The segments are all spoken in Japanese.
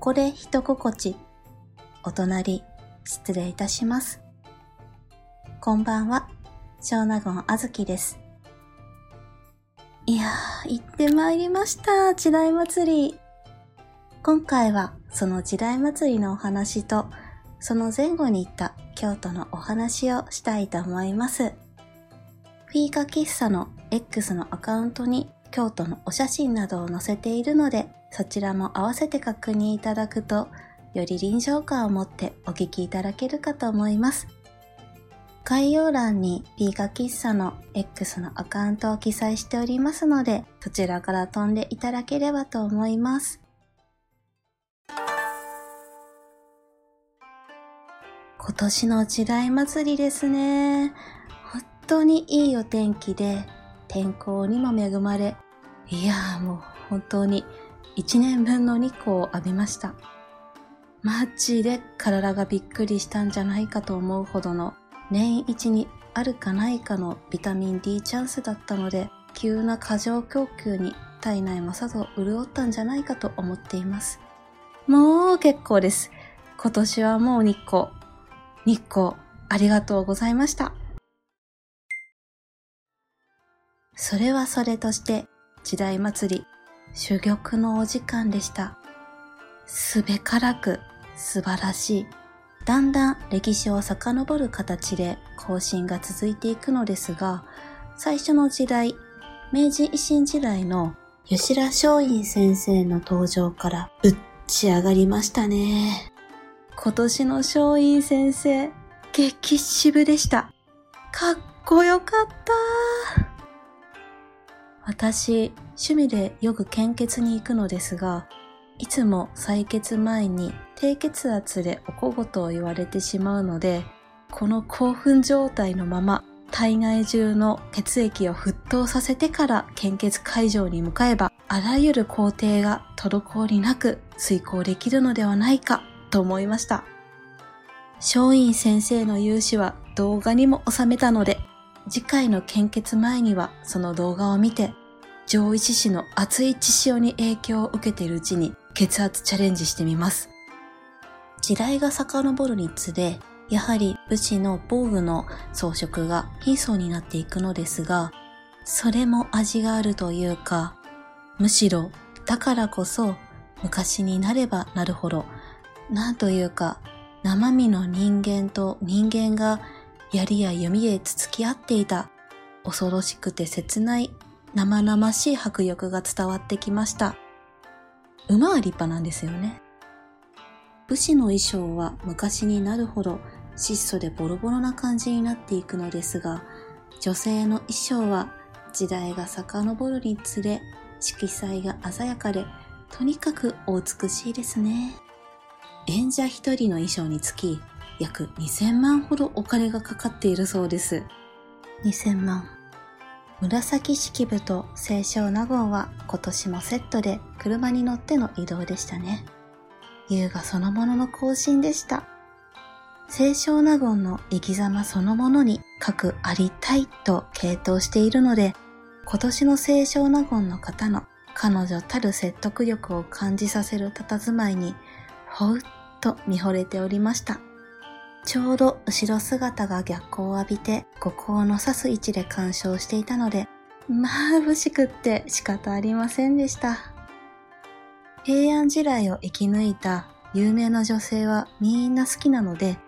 ここで一心地。お隣、失礼いたします。こんばんは、小納言あずきです。いやー、行ってまいりました、時代祭り。今回はその時代祭りのお話と、その前後に行った京都のお話をしたいと思います。フィーカ喫茶の X のアカウントに京都のお写真などを載せているので、そちらも合わせて確認いただくと、より臨場感を持ってお聞きいただけるかと思います。概要欄にピーカ喫茶の X のアカウントを記載しておりますので、そちらから飛んでいただければと思います。今年の時代祭りですね。本当にいいお天気で、天候にも恵まれ、いやーもう本当に一年分の日光を浴びました。マジで体がびっくりしたんじゃないかと思うほどの年一にあるかないかのビタミン D チャンスだったので、急な過剰供給に体内もさぞ潤ったんじゃないかと思っています。もう結構です。今年はもう日光。日光、ありがとうございました。それはそれとして、時代祭り、珠玉のお時間でした。すべからく素晴らしい。だんだん歴史を遡る形で更新が続いていくのですが、最初の時代、明治維新時代の吉田松陰先生の登場からぶっち上がりましたね。今年の松陰先生、激渋でした。かっこよかった。私、趣味でよく献血に行くのですが、いつも採血前に低血圧でお小言を言われてしまうので、この興奮状態のまま体外中の血液を沸騰させてから献血会場に向かえば、あらゆる工程が滞りなく遂行できるのではないかと思いました。松陰先生の勇姿は動画にも収めたので、次回の献血前にはその動画を見て、上位志士の熱い血潮に影響を受けているうちに血圧チャレンジしてみます。時代が遡るにつれ、やはり武士の防具の装飾が貧相になっていくのですが、それも味があるというか、むしろだからこそ昔になればなるほど、なんというか生身の人間と人間が槍や弓でつつき合っていた恐ろしくて切ない生々しい迫力が伝わってきました。馬は立派なんですよね。武士の衣装は昔になるほど質素でボロボロな感じになっていくのですが、女性の衣装は時代が遡るにつれ色彩が鮮やかで、とにかくお美しいですね。演者一人の衣装につき約2000万ほどお金がかかっているそうです。2000万。紫式部と清少納言は今年もセットで車に乗っての移動でしたね。優雅そのものの更新でした。清少納言の生き様そのものに各ありたいと傾倒しているので、今年の清少納言の方の彼女たる説得力を感じさせる佇まいに、ほうっと見惚れておりました。ちょうど後ろ姿が逆光を浴びて、五光の刺す位置で鑑賞していたので、眩しくって仕方ありませんでした。平安時代を生き抜いた有名な女性はみんな好きなので、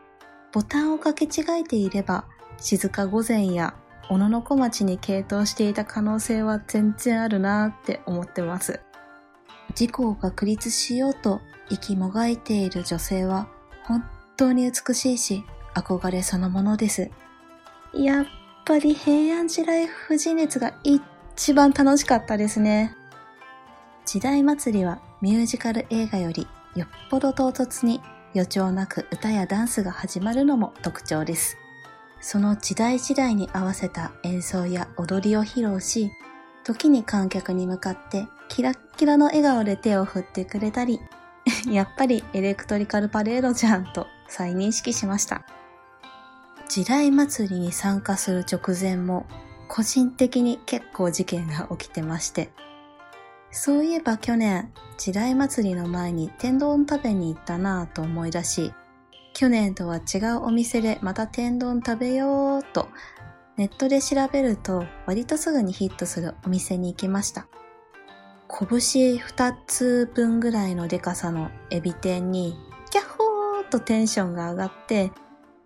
ボタンを掛け違えていれば、静か御前や小野の小町に傾倒していた可能性は全然あるなーって思ってます。自己を確立しようと息もがいている女性は当に美しいし憧れそのものです。やっぱり平安時代富士熱が一番楽しかったですね。時代祭りはミュージカル映画よりよっぽど唐突に予兆なく歌やダンスが始まるのも特徴です。その時代時代に合わせた演奏や踊りを披露し、時に観客に向かってキラッキラの笑顔で手を振ってくれたり、やっぱりエレクトリカルパレードじゃんと再認識しました。時代祭りに参加する直前も個人的に結構事件が起きてまして、そういえば去年、時代祭りの前に天丼食べに行ったなぁと思い出し、去年とは違うお店でまた天丼食べようとネットで調べると割とすぐにヒットするお店に行きました。拳2つ分ぐらいのデカさのエビ天にとテンションが上がって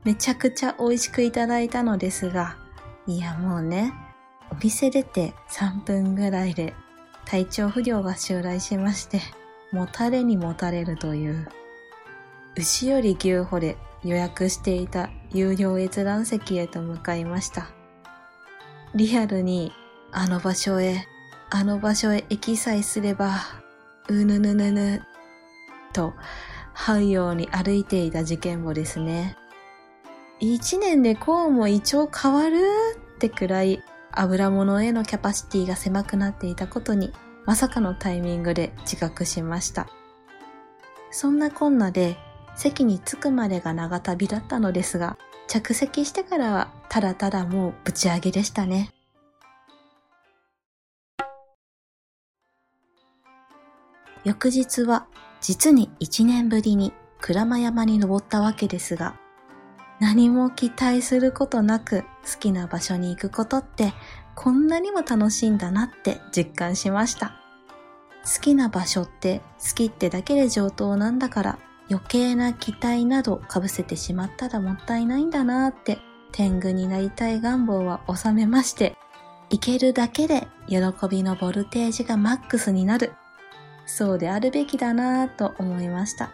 めちゃくちゃ美味しくいただいたのですが、いやもうね、お店出て3分ぐらいで体調不良が襲来しまして、もたれにもたれるという、牛より牛歩で予約していた有料閲覧席へと向かいました。リアルにあの場所へ、あの場所へ行きさえすれば、うぬぬぬぬ、と、這うように歩いていた事件簿ですね。一年でこうも胃腸変わるってくらい油物へのキャパシティが狭くなっていたことにまさかのタイミングで自覚しました。そんなこんなで席に着くまでが長旅だったのですが、着席してからはただただもうぶち上げでしたね。翌日は実に1年ぶりに鞍馬山に登ったわけですが、何も期待することなく好きな場所に行くことってこんなにも楽しいんだなって実感しました。好きな場所って好きってだけで上等なんだから余計な期待など被せてしまったらもったいないんだなって天狗になりたい願望は収めまして、行けるだけで喜びのボルテージがマックスになる。そうであるべきだなぁと思いました。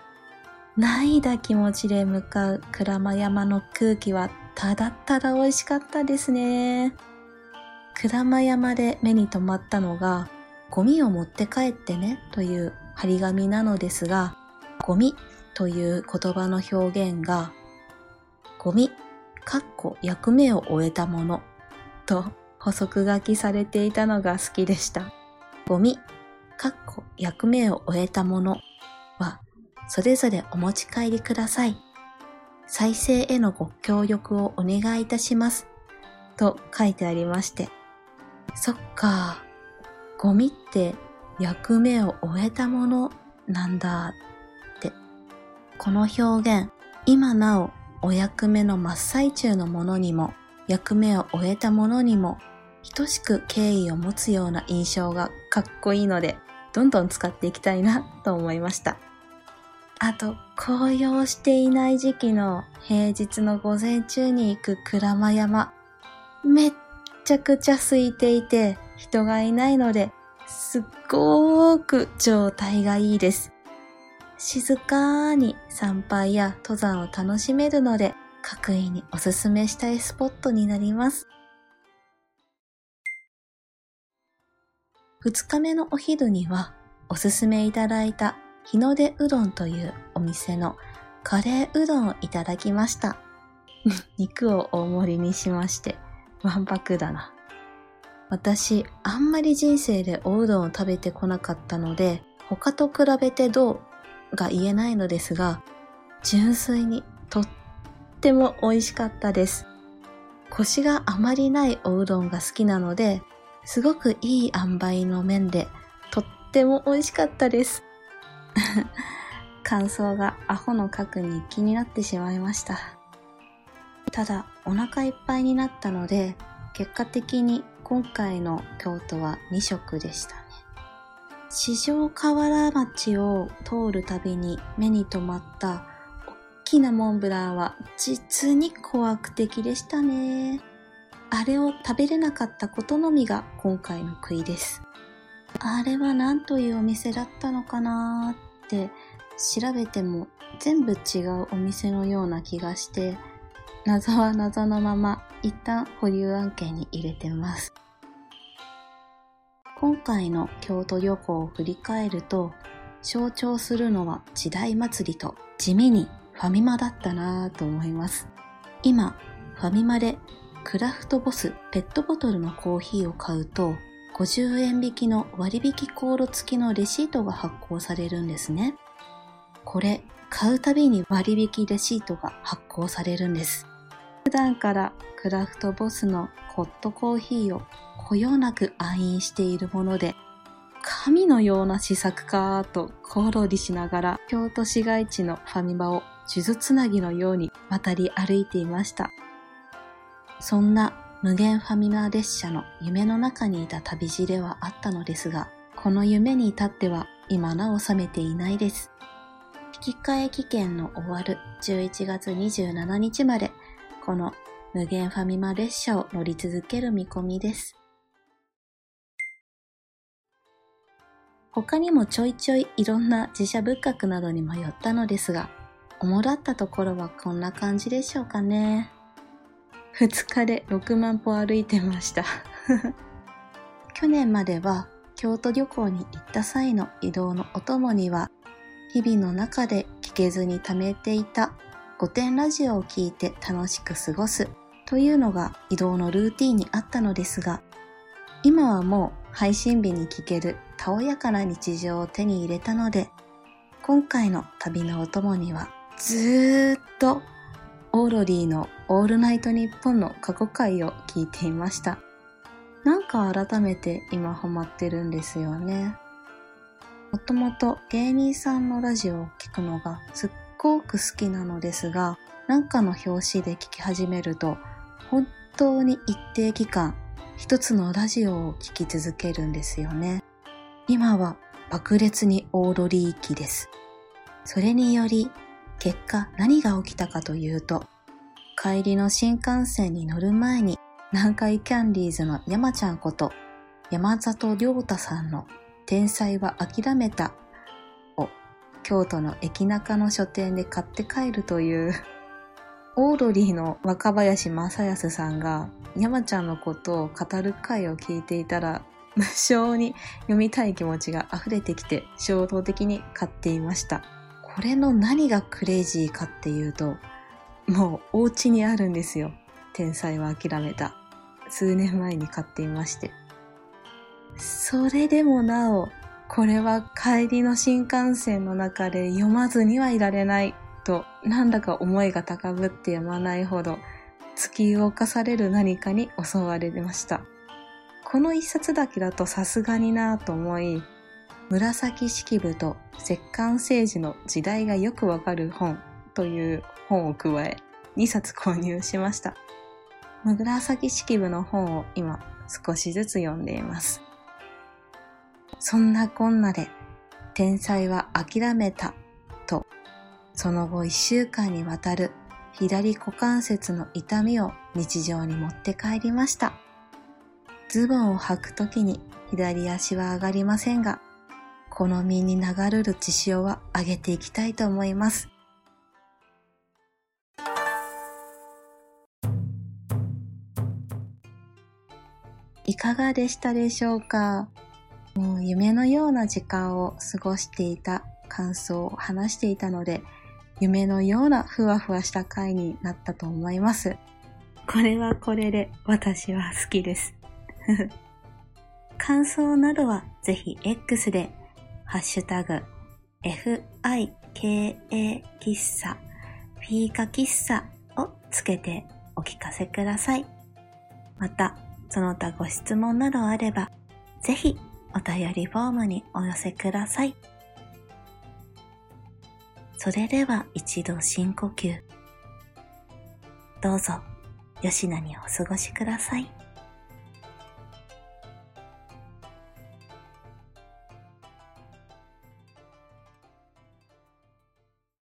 ないだ気持ちで向かう鞍馬山の空気はただただ美味しかったですね。鞍馬山で目に留まったのが、ゴミを持って帰ってねという張り紙なのですが、ゴミという言葉の表現が、ゴミ、かっこ役目を終えたものと補足書きされていたのが好きでした。ゴミ、かっこ役目を終えたものはそれぞれお持ち帰りください。再生へのご協力をお願いいたします。と書いてありまして。そっか。ゴミって役目を終えたものなんだって。この表現、今なおお役目の真っ最中のものにも、役目を終えたものにも、等しく敬意を持つような印象がかっこいいので、どんどん使っていきたいなと思いました。あと、紅葉していない時期の平日の午前中に行く鞍馬山。めっちゃくちゃ空いていて人がいないので、すっごーく状態がいいです。静かに参拝や登山を楽しめるので、各位におすすめしたいスポットになります。二日目のお昼には、おすすめいただいた日の出うどんというお店のカレーうどんをいただきました。肉を大盛りにしまして、わんぱくだな。私、あんまり人生でおうどんを食べてこなかったので、他と比べてどうが言えないのですが、純粋にとっても美味しかったです。コシがあまりないおうどんが好きなので、すごくいい塩梅の麺で、とっても美味しかったです。感想がアホの書く日記になってしまいました。ただ、お腹いっぱいになったので、結果的に今回の京都は2食でしたね。四条河原町を通るたびに目に留まった大きなモンブランは実に怖悪的でしたね。あれを食べれなかったことのみが今回の悔いです。あれは何というお店だったのかなーって調べても全部違うお店のような気がして、謎は謎のまま一旦保留案件に入れてます。今回の京都旅行を振り返ると、象徴するのは時代祭りと地味にファミマだったなぁと思います。今、ファミマでクラフトボスペットボトルのコーヒーを買うと50円引きの割引コード付きのレシートが発行されるんですね。これ、買うたびに割引レシートが発行されるんです。普段からクラフトボスのホットコーヒーをこよなく愛飲しているもので、神のような施策かと小躍りしながら京都市街地のファミマを数珠つなぎのように渡り歩いていました。そんな無限ファミマ列車の夢の中にいた旅路ではあったのですが、この夢に至っては今なお覚めていないです。引き換え期限の終わる11月27日まで、この無限ファミマ列車を乗り続ける見込みです。他にもちょいちょいいろんな自社仏閣などにも寄ったのですが、主だったところはこんな感じでしょうかね。2日で6万歩歩いてました。去年までは京都旅行に行った際の移動のお供には、日々の中で聞けずに溜めていた5点ラジオを聞いて楽しく過ごすというのが移動のルーティンにあったのですが、今はもう配信日に聞けるたおやかな日常を手に入れたので、今回の旅のお供にはずーっとオーロリーのオールナイトニッポンの過去回を聞いていました。なんか改めて今ハマってるんですよね。もともと芸人さんのラジオを聞くのがすっごく好きなのですが、なんかの表紙で聞き始めると本当に一定期間一つのラジオを聴き続けるんですよね。今は爆裂にオーロリー期です。それにより結果何が起きたかというと帰りの新幹線に乗る前に南海キャンディーズの山ちゃんこと山里亮太さんの天才は諦めたを京都の駅中の書店で買って帰るというオードリーの若林正康さんが山ちゃんのことを語る回を聞いていたら無性に読みたい気持ちが溢れてきて衝動的に買っていました。これの何がクレイジーかっていうと、もうお家にあるんですよ。天才は諦めた。数年前に買っていまして。それでもなお、これは帰りの新幹線の中で読まずにはいられないとなんだか思いが高ぶってやまないほど突き動かされる何かに襲われました。この一冊だけだとさすがになぁと思い、紫式部と石棺政治の時代がよくわかる本という本を加え2冊購入しました。紫式部の本を今少しずつ読んでいます。そんなこんなで天才は諦めたとその後一週間にわたる左股関節の痛みを日常に持って帰りました。ズボンを履くときに左足は上がりませんが、この身に流れる血潮は上げていきたいと思います。いかがでしたでしょうか？もう夢のような時間を過ごしていた感想を話していたので、夢のようなふわふわした回になったと思います。これはこれで私は好きです。感想などはぜひ X でハッシュタグ FIKA 喫茶フィーカ喫茶をつけてお聞かせください。また、その他ご質問などあれば、ぜひお便りフォームにお寄せください。それでは一度深呼吸。どうぞ、吉なにお過ごしください。